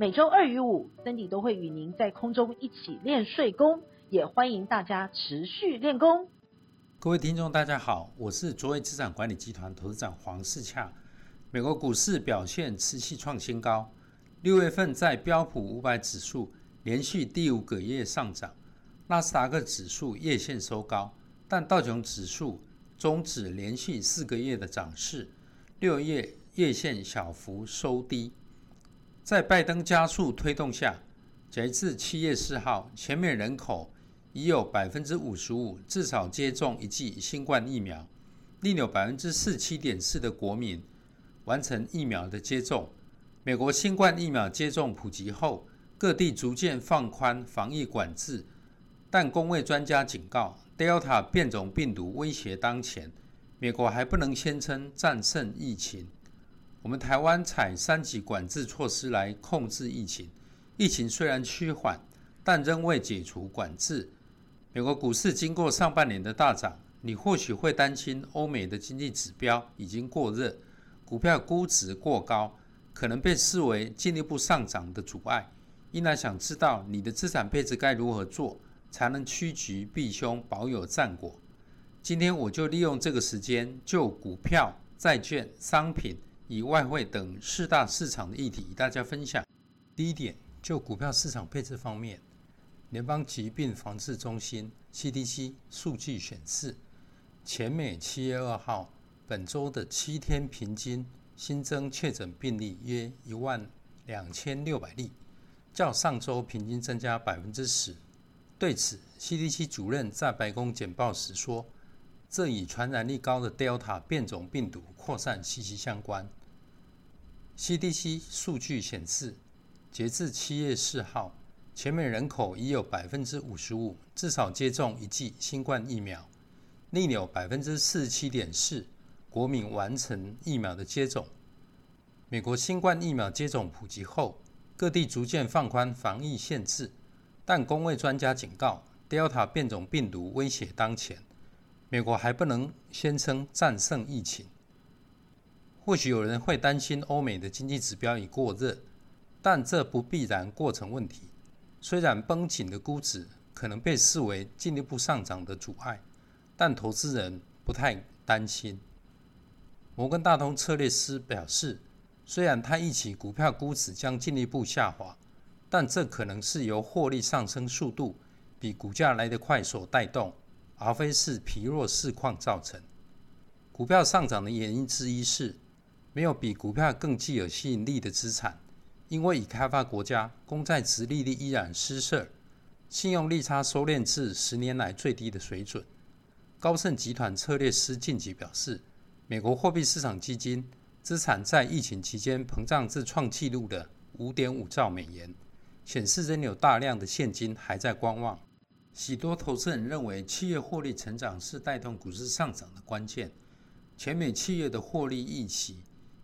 每周二与五，Cindy 都会与您在空中一起练睡功，也欢迎大家持续练功。各位听众，大家好，我是卓越资产管理集团投资长黄世洽。美国股市表现持续创新高，六月份在标普五百指数连续第五个月上涨，纳斯达克指数月线收高，但道琼指数终止连续四个月的涨势，六月月线小幅收低。在拜登加速推动下，截至七月四号，全美人口已有百分之五十五至少接种一剂新冠疫苗，另有百分之四七点四的国民完成疫苗的接种。美国新冠疫苗接种普及后，各地逐渐放宽防疫管制，但公卫专家警告，Delta 变种病毒威胁当前，美国还不能宣称战胜疫情。我们台湾采三级管制措施来控制疫情，疫情虽然趋缓，但仍未解除管制。美国股市经过上半年的大涨，你或许会担心欧美的经济指标已经过热，股票估值过高，可能被视为进一步上涨的阻碍。因而想知道你的资产配置该如何做，才能趋吉避凶，保有战果。今天我就利用这个时间，就股票、债券、商品。以外汇等四大市场的议题与大家分享。第一点，就股票市场配置方面，联邦疾病防治中心 （CDC） 数据显示，全美七月二号本周的七天平均新增确诊病例约一万两千六百例，较上周平均增加百分之十。对此，CDC 主任在白宫简报时说，这与传染力高的 Delta 变种病毒扩散息息相关。CDC 数据显示，截至七月四号，全美人口已有百分之五十五至少接种一剂新冠疫苗，另有百分之四十七点四国民完成疫苗的接种。美国新冠疫苗接种普及后，各地逐渐放宽防疫限制，但公卫专家警告，Delta 变种病毒威胁当前，美国还不能宣称战胜疫情。或许有人会担心欧美的经济指标已过热，但这不必然过成问题。虽然绷紧的估值可能被视为进一步上涨的阻碍，但投资人不太担心。摩根大通策略师表示，虽然他预期股票估值将进一步下滑，但这可能是由获利上升速度比股价来得快所带动，而非是疲弱市况造成。股票上涨的原因之一是。没有比股票更具有吸引力的资产，因为已开发国家公债殖利率依然失色，信用利差收敛至十年来最低的水准。高盛集团策略师近期表示，美国货币市场基金资产在疫情期间膨胀至创纪录的五点五兆美元，显示仍有大量的现金还在观望。许多投资人认为，企业获利成长是带动股市上涨的关键。全美企业的获利预期。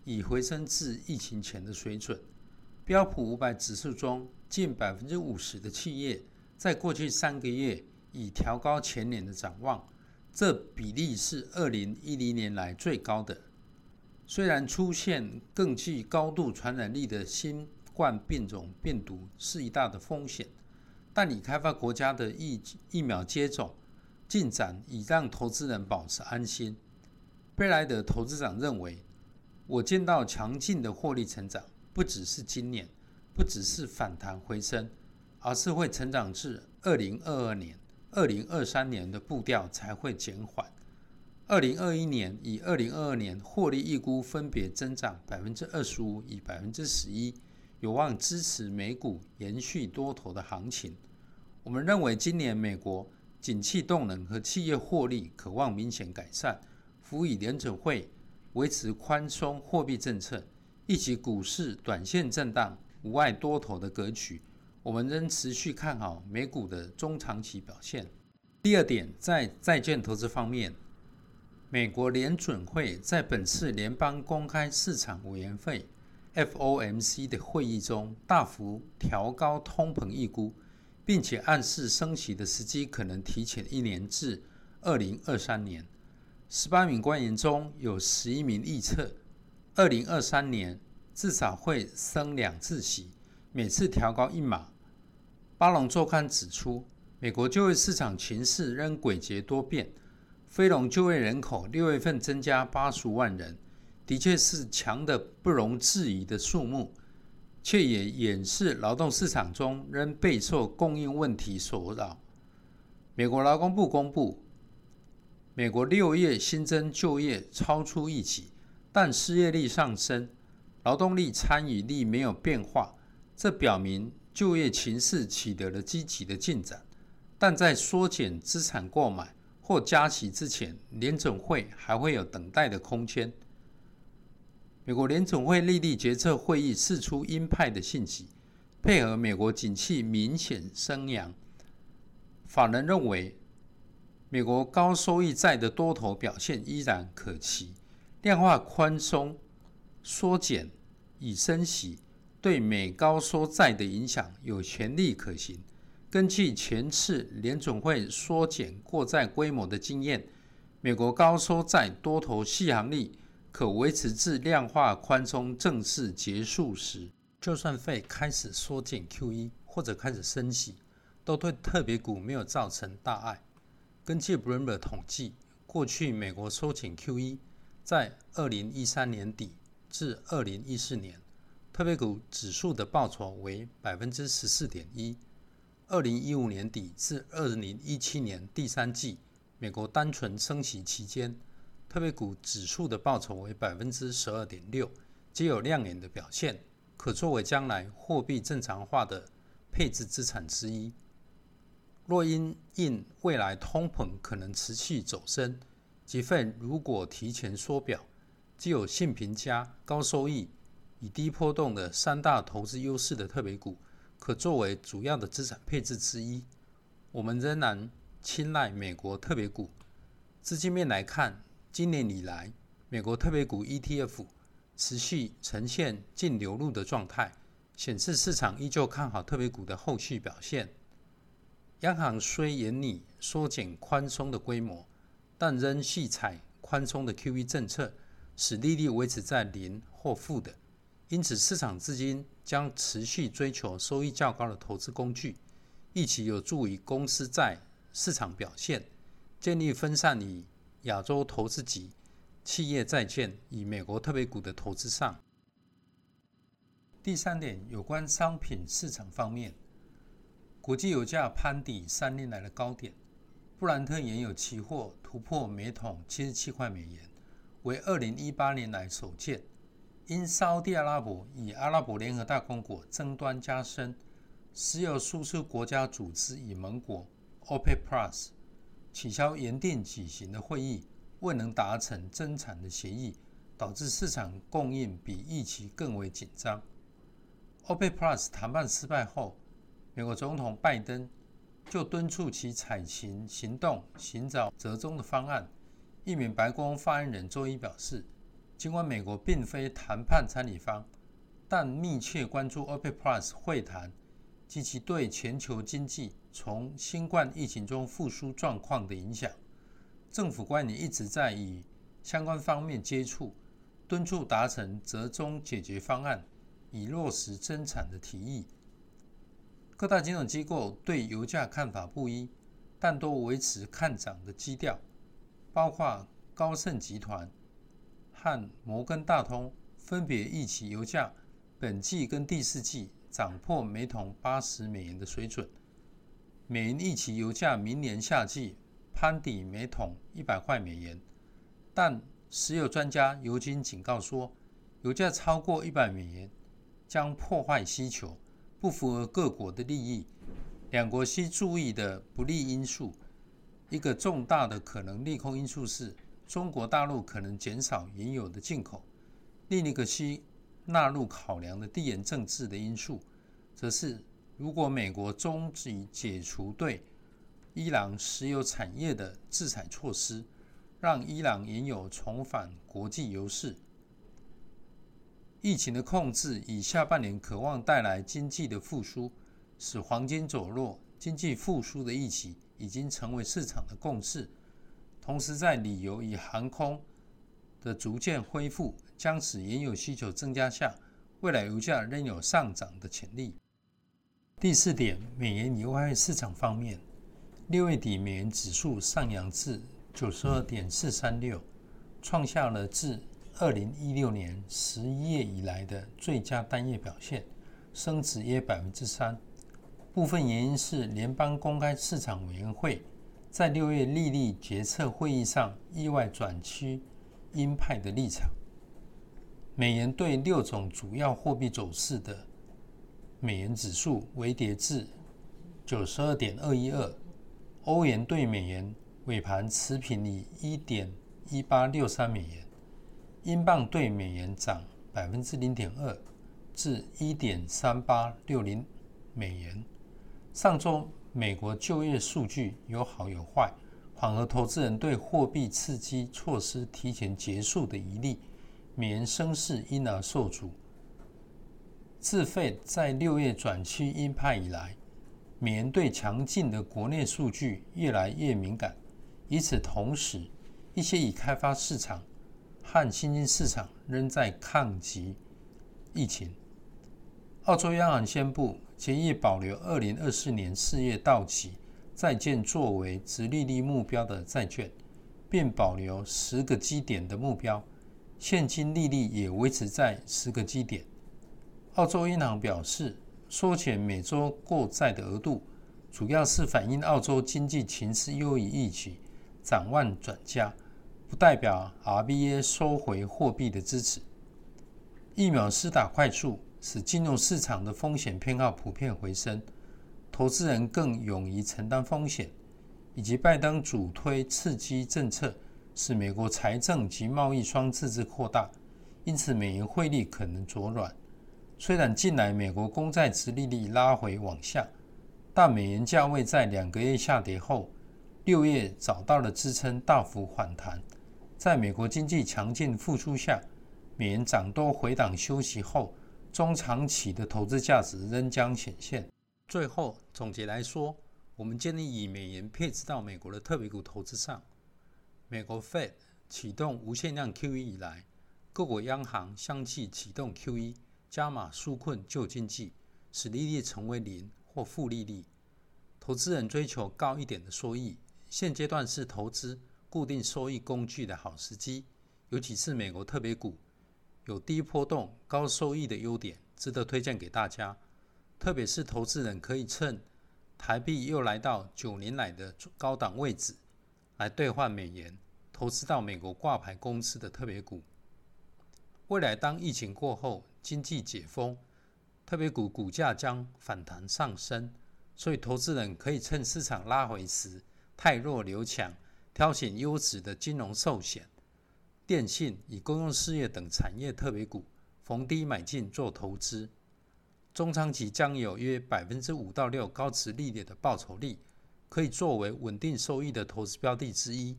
已回升至疫情前的水准。标普五百指数中，近百分之五十的企业在过去三个月已调高前年的展望，这比例是二零一零年来最高的。虽然出现更具高度传染力的新冠变种病毒是一大的风险，但已开发国家的疫疫苗接种进展已让投资人保持安心。贝莱德投资长认为。我见到强劲的获利成长，不只是今年，不只是反弹回升，而是会成长至二零二二年、二零二三年的步调才会减缓。二零二一年与二零二二年获利预估分别增长百分之二十五与百分之十一，有望支持美股延续多头的行情。我们认为今年美国景气动能和企业获利可望明显改善，辅以联准会。维持宽松货币政策，以及股市短线震荡、无碍多头的格局，我们仍持续看好美股的中长期表现。第二点，在债券投资方面，美国联准会在本次联邦公开市场委员会 （FOMC） 的会议中大幅调高通膨预估，并且暗示升息的时机可能提前一年至二零二三年。十八名官员中有十一名预测，二零二三年至少会升两次息，每次调高一码。巴龙周刊指出，美国就业市场情势仍诡谲多变。非农就业人口六月份增加八十万人，的确是强得不容置疑的数目，却也掩饰劳动市场中仍备受供应问题所扰。美国劳工部公布，美国六月新增就业超出预期，但失业率上升，劳动力参与率没有变化，这表明。就业情势取得了积极的进展，但在缩减资产购买或加息之前，联准会还会有等待的空间。美国联准会利率决策会议释出鹰派的信息，配合美国景气明显升扬，法人认为美国高收益债的多头表现依然可期，量化宽松缩减以升息。对美高收债的影响有潜力可行。根据前次联准会缩减过债规模的经验，美国高收债多头续航力可维持至量化宽松正式结束时。就算费开始缩减 QE 或者开始升息，都对特别股没有造成大碍。根据 Bloomberg 统计，过去美国收紧 QE 在二零一三年底至二零一四年。特别股指数的报酬为百分之十四点一。二零一五年底至二零一七年第三季，美国单纯升息期间，特别股指数的报酬为百分之十二点六，皆有亮眼的表现，可作为将来货币正常化的配置资产之一。若因应未来通膨可能持续走升，即份如果提前缩表，具有性评佳、高收益。以低波动的三大投资优势的特别股，可作为主要的资产配置之一。我们仍然青睐美国特别股。资金面来看，今年以来，美国特别股 ETF 持续呈现净流入的状态，显示市场依旧看好特别股的后续表现。央行虽严厉缩减宽松的规模，但仍续采宽松的 QE 政策，使利率维持在零或负的。因此，市场资金将持续追求收益较高的投资工具，一起有助于公司债市场表现，建立分散于亚洲投资级企业债券与美国特别股的投资上。第三点，有关商品市场方面，国际油价攀抵三年来的高点，布兰特原油期货突破每桶七十七块美元，为二零一八年来首见。因沙乌地阿拉伯与阿拉伯联合大公国争端加深，石油输出国家组织与盟国 OPEC Plus 取消原定举行的会议，未能达成增产的协议，导致市场供应比预期更为紧张。OPEC Plus 谈判失败后，美国总统拜登就敦促其采取行动，寻找折中的方案。一名白宫发言人周一表示。尽管美国并非谈判参与方，但密切关注 OPEC Plus 会谈及其对全球经济从新冠疫情中复苏状况的影响。政府官员一直在与相关方面接触，敦促达成折中解决方案，以落实增产的提议。各大金融机构对油价看法不一，但都维持看涨的基调，包括高盛集团。和摩根大通分别预期油价本季跟第四季涨破每桶八十美元的水准。美元预期油价明年夏季攀抵每桶一百块美元，但石油专家尤金警告说，油价超过一百美元将破坏需求，不符合各国的利益。两国需注意的不利因素，一个重大的可能利空因素是。中国大陆可能减少原有的进口，另一个需纳入考量的地缘政治的因素，则是如果美国终止解除对伊朗石油产业的制裁措施，让伊朗原油重返国际油市。疫情的控制以下半年渴望带来经济的复苏，使黄金走弱，经济复苏的预期已经成为市场的共识。同时，在旅游与航空的逐渐恢复，将使原油需求增加下，未来油价仍有上涨的潜力。第四点，美元以外市场方面，六月底美元指数上扬至九十二点四三六，创下了自二零一六年十一月以来的最佳单月表现，升值约百分之三。部分原因是联邦公开市场委员会。在六月利率决策会议上，意外转趋鹰派的立场。美元对六种主要货币走势的美元指数微跌至九十二点二一二，欧元对美元尾盘持平于一点一八六三美元，英镑对美元涨百分之零点二至一点三八六零美元。上周。美国就业数据有好有坏，缓和投资人对货币刺激措施提前结束的疑虑，美元升势因而受阻。自费在六月转趋鹰派以来，美元对强劲的国内数据越来越敏感。与此同时，一些已开发市场和新兴市场仍在抗击疫情。澳洲央行宣布，决议保留二零二四年四月到期债券作为直利率目标的债券，并保留十个基点的目标，现金利率也维持在十个基点。澳洲银行表示，缩减每周购债的额度，主要是反映澳洲经济情势优于预期，展望转佳，不代表 RBA 收回货币的支持。疫苗施打快速。使金融市场的风险偏好普遍回升，投资人更勇于承担风险，以及拜登主推刺激政策，使美国财政及贸易双赤字扩大，因此美元汇率可能走软。虽然近来美国公债殖利率拉回往下，但美元价位在两个月下跌后，六月找到了支撑，大幅反弹。在美国经济强劲复苏下，美元涨多回档休息后。中长期的投资价值仍将显现。最后总结来说，我们建议以美元配置到美国的特别股投资上。美国 Fed 启动无限量 QE 以来，各国央行相继启动 QE，加码纾困救经济，使利率成为零或负利率。投资人追求高一点的收益，现阶段是投资固定收益工具的好时机，尤其是美国特别股。有低波动、高收益的优点，值得推荐给大家。特别是投资人可以趁台币又来到九年来的高档位置，来兑换美元，投资到美国挂牌公司的特别股。未来当疫情过后，经济解封，特别股股价将反弹上升，所以投资人可以趁市场拉回时，汰弱留强，挑选优质的金融寿险。电信与公用事业等产业特别股，逢低买进做投资，中长期将有约百分之五到六高值利率的报酬率，可以作为稳定收益的投资标的之一。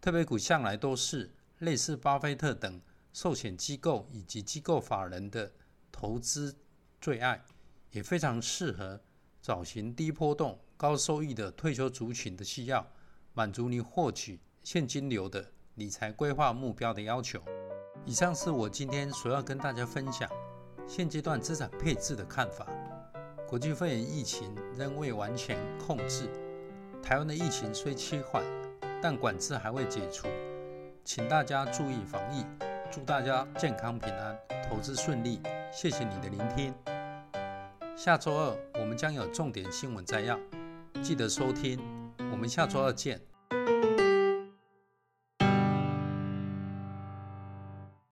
特别股向来都是类似巴菲特等寿险机构以及机构法人的投资最爱，也非常适合找寻低波动、高收益的退休族群的需要，满足你获取现金流的。理财规划目标的要求。以上是我今天所要跟大家分享现阶段资产配置的看法。国际肺炎疫情仍未完全控制，台湾的疫情虽趋缓，但管制还未解除，请大家注意防疫，祝大家健康平安，投资顺利。谢谢你的聆听。下周二我们将有重点新闻摘要，记得收听。我们下周二见。